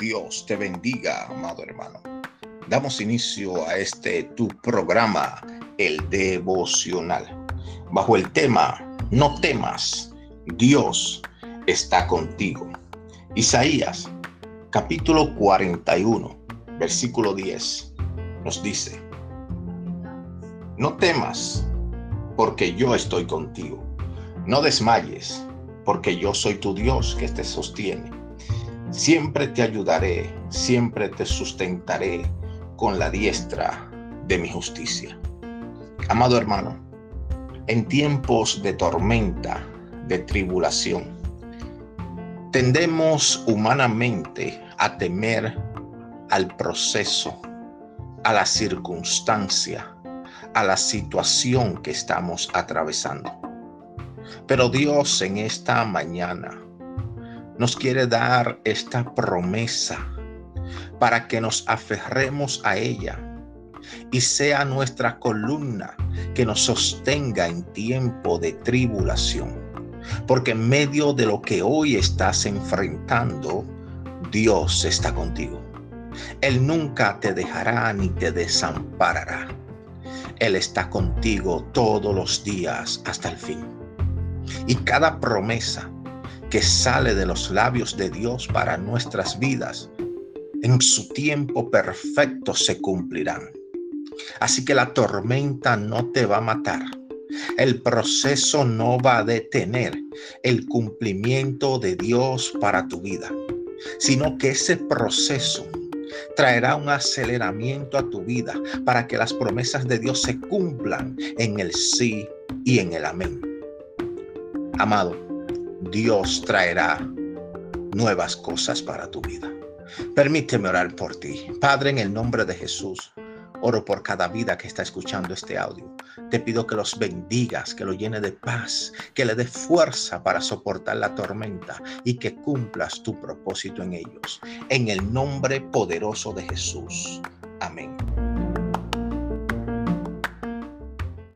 Dios te bendiga, amado hermano. Damos inicio a este tu programa, el devocional, bajo el tema, no temas, Dios está contigo. Isaías capítulo 41, versículo 10, nos dice, no temas, porque yo estoy contigo. No desmayes, porque yo soy tu Dios que te sostiene. Siempre te ayudaré, siempre te sustentaré con la diestra de mi justicia. Amado hermano, en tiempos de tormenta, de tribulación, tendemos humanamente a temer al proceso, a la circunstancia, a la situación que estamos atravesando. Pero Dios en esta mañana nos quiere dar esta promesa para que nos aferremos a ella y sea nuestra columna que nos sostenga en tiempo de tribulación. Porque en medio de lo que hoy estás enfrentando, Dios está contigo. Él nunca te dejará ni te desamparará. Él está contigo todos los días hasta el fin. Y cada promesa que sale de los labios de Dios para nuestras vidas, en su tiempo perfecto se cumplirán. Así que la tormenta no te va a matar. El proceso no va a detener el cumplimiento de Dios para tu vida, sino que ese proceso traerá un aceleramiento a tu vida para que las promesas de Dios se cumplan en el sí y en el amén. Amado, Dios traerá nuevas cosas para tu vida. Permíteme orar por ti. Padre, en el nombre de Jesús, oro por cada vida que está escuchando este audio. Te pido que los bendigas, que lo llene de paz, que le dé fuerza para soportar la tormenta y que cumplas tu propósito en ellos. En el nombre poderoso de Jesús. Amén.